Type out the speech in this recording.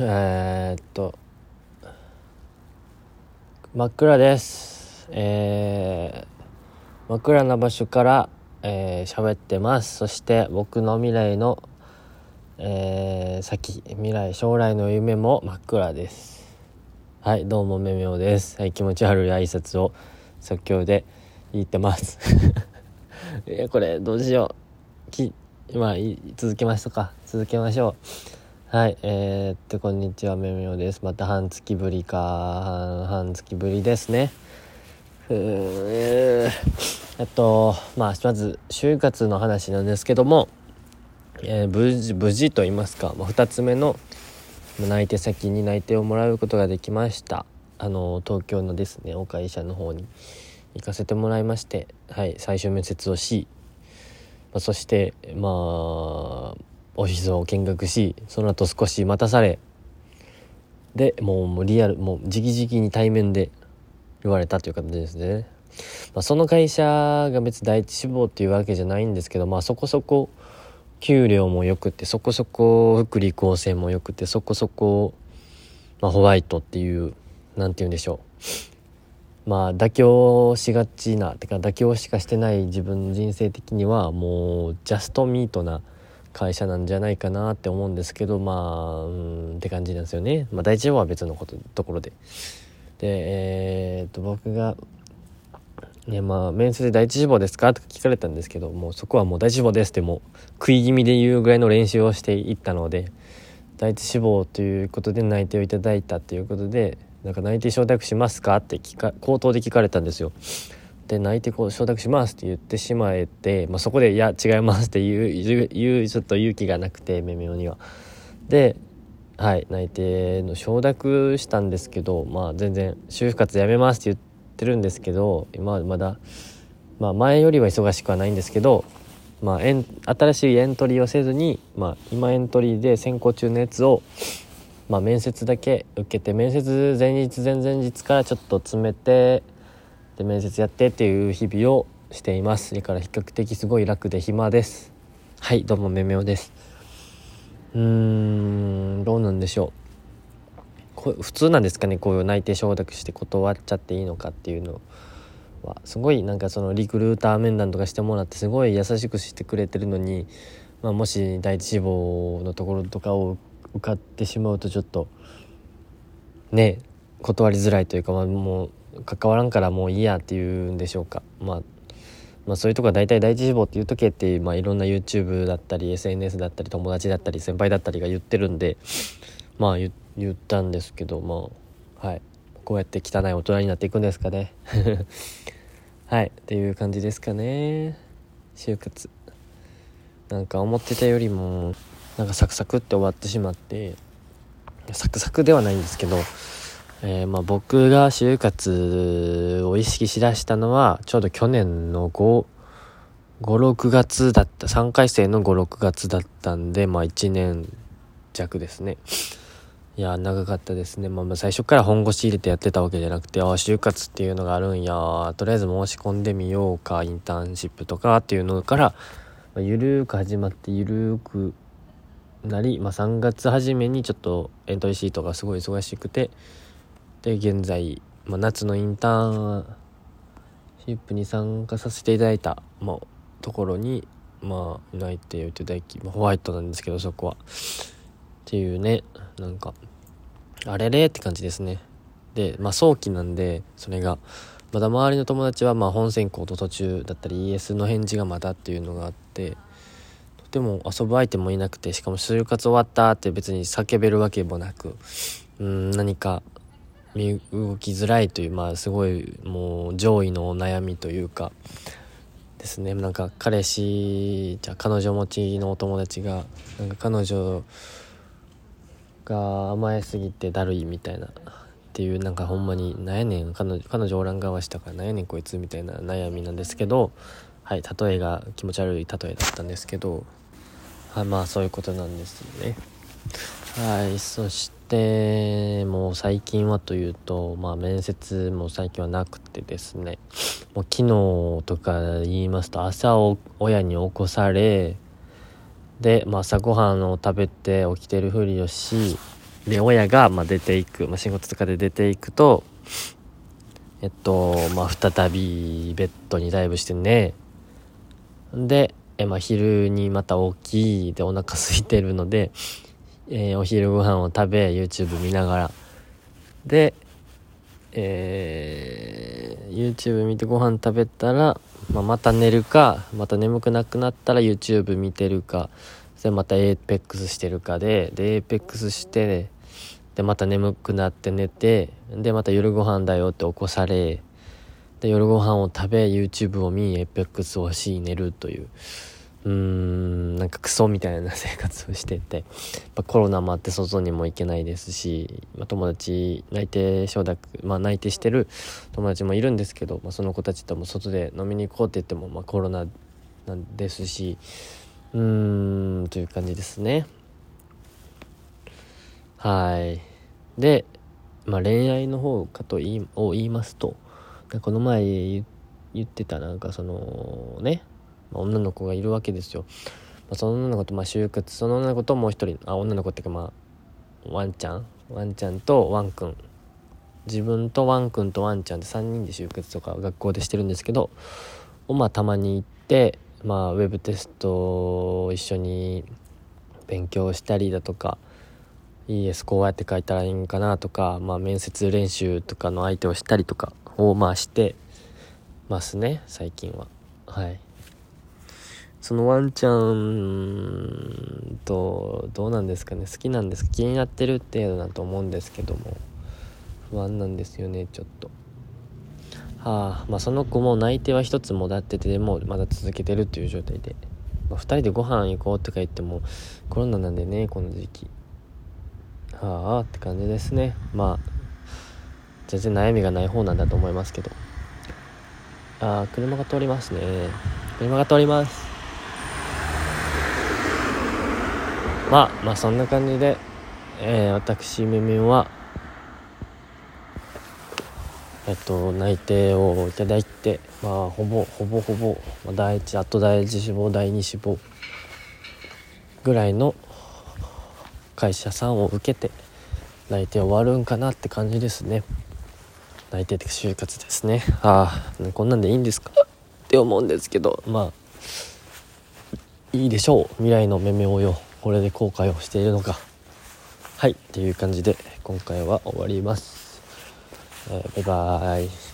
えー、っと真っ暗です。えー、真っ暗な場所からえー、喋ってます。そして僕の未来のえー、先未来将来の夢も真っ暗です。はいどうもめめおです。はい気持ち悪い挨拶を即興で言ってます。えこれどうしよう。きまあ続けましょうか。続けましょう。はいえー、っとこんにちはめめおです。また半月ぶりか。半月ぶりですね。えっとまあまず就活の話なんですけども、えー、無事無事と言いますか、まあ、2つ目の内定先に内定をもらうことができました。あの東京のですねお会社の方に行かせてもらいましてはい最終面接をし、まあ、そしてまあオフィスを見学しその後少し待たされでもうリアルもう直々に対面で言われたという形ですね。まあ、その会社が別第一志望っていうわけじゃないんですけど、まあ、そこそこ給料も良くてそこそこ福利厚生も良くてそこそこ、まあ、ホワイトっていう何て言うんでしょうまあ妥協しがちなてか妥協しかしてない自分人生的にはもうジャストミートな会社なんじゃないかなって思うんですけどまあうんって感じなんですよね。まあ、第一志望は別のことところで。でえー、っと僕がねまあ面接で第一志望ですか？とか聞かれたんですけどもうそこはもう第一志望ですってもう食い気味で言うぐらいの練習をしていったので第一志望ということで内定をいただいたということでなんか内定承諾しますか？って聞か口頭で聞かれたんですよ。で内定こう承諾しますって言ってしまえて、まあ、そこで「いや違います」って言う言うちょっと勇気がなくてめめおには。ではい内定の承諾したんですけどまあ全然就活やめますって言ってるんですけど今まだ、まあ、前よりは忙しくはないんですけど、まあ、エン新しいエントリーをせずに、まあ、今エントリーで選考中のやつを、まあ、面接だけ受けて面接前日前々日からちょっと詰めてで面接やってっていう日々をしています。だから比較的すごい楽で暇です。はいどうもめめおです。うーんどうなんでしょう。こ普通なんですかねこういう内定承諾して断っちゃっていいのかっていうのは。すごいなんかそのリクルーター面談とかしてもらってすごい優しくしてくれてるのに、まあ、もし第一志望のところとかを受かってしまうとちょっとね断りづらいというか、まあ、もう関わらんからもういいやっていうんでしょうか、まあ、まあそういうとこは大体第一志望って言うとけって、まあ、いろんな YouTube だったり SNS だったり友達だったり先輩だったりが言ってるんでまあ言ったんですけどまあはい。こうやって汚い大人になっていくんですかね。はい。っていう感じですかね。就活。なんか思ってたよりもなんかサクサクって終わってしまってサクサクではないんですけどえー、まあ僕が就活を意識しだしたのはちょうど去年の56月だった3回生の56月だったんでまあ1年弱ですね。いや長かったですね、まあ、まあ最初から本腰入れてやってたわけじゃなくてああ就活っていうのがあるんやとりあえず申し込んでみようかインターンシップとかっていうのから、まあ、ゆるーく始まってゆるーくなり、まあ、3月初めにちょっとエントリーシートがすごい忙しくてで現在、まあ、夏のインターンシップに参加させていただいた、まあ、ところにまあ内定をいただき、まあ、ホワイトなんですけどそこは。っていうねなんかあれれって感じですね。でまあ早期なんでそれがまだ周りの友達はまあ本選考と途中だったり ES の返事がまだっていうのがあってとても遊ぶ相手もいなくてしかも就活終わったって別に叫べるわけもなくうん何か身動きづらいというまあすごいもう上位の悩みというかですね。なんか彼氏じゃ彼女持ちのお友達がなんか彼女が甘えすぎてだるいみたいなっていうなんかほんまになんやねん。彼女彼女おらん側したからなんやねんこいつみたいな悩みなんですけどはい例えが気持ち悪い例えだったんですけど。はまあそういうことなんですよね。はいそしてもう最近はというとまあ面接も最近はなくてですね。もう昨日とか言いますと朝を親に起こされで、まあ、朝ごはんを食べて起きてるふりをしで親がま出ていく、まあ、仕事とかで出ていくとえっとまあ再びベッドにダイブしてね。でえ、まあ、昼にまた大きいでお腹空いてるので、えー、お昼ご飯を食べ YouTube 見ながら。でえー、YouTube 見てご飯食べたら、まあ、また寝るかまた眠くなくなったら YouTube 見てるかそれまた APEX してるかでで APEX してでまた眠くなって寝てでまた夜ご飯だよって起こされで夜ご飯を食べ YouTube を見 APEX をし寝るという。うーんなんかクソみたいな生活をしててコロナもあって外にも行けないですし、まあ、友達内定承諾、まあ、内定してる友達もいるんですけど、まあ、その子たちとも外で飲みに行こうって言っても、まあ、コロナなんですしうーんという感じですね。はい。で、まあ、恋愛の方かと言いを言いますとこの前言ってたなんかそのねまあ、女の子がいるわけですよ、まあ、その女の子とまあ就活その女の子ともう一人あ女の子っていうかまあワンちゃんワンちゃんとワンくん。自分とワンくんとワンちゃんで3人で就活とか学校でしてるんですけどをまあたまに行ってまあウェブテストを一緒に勉強したりだとか ES こうやって書いたらいいんかなとか、まあ、面接練習とかの相手をしたりとかをまあしてますね最近は。はい。そのワンちゃんとどうなんですかね。好きなんですか。気になってる程度だと思うんですけども。不安なんですよねちょっと。はあまあその子も内定は一つもだっててでもまだ続けてるっていう状態で、まあ、2人でご飯行こうとか言ってもコロナなんでねこの時期。はあって感じですね。まあ全然悩みがない方なんだと思いますけど。ああ車が通りますね。車が通ります。まあまあそんな感じで、えー、私めめはえっと内定をいただいてまあほぼほぼほぼ、まあ、第一あと第一志望第二志望ぐらいの会社さんを受けて内定終わるんかなって感じですね。内定的就活ですね。ああこんなんでいいんですか？って思うんですけどまあいいでしょう。未来のめめをよ。これで後悔をしているのか。はい。っていう感じで今回は終わります、えー、バイバーイ。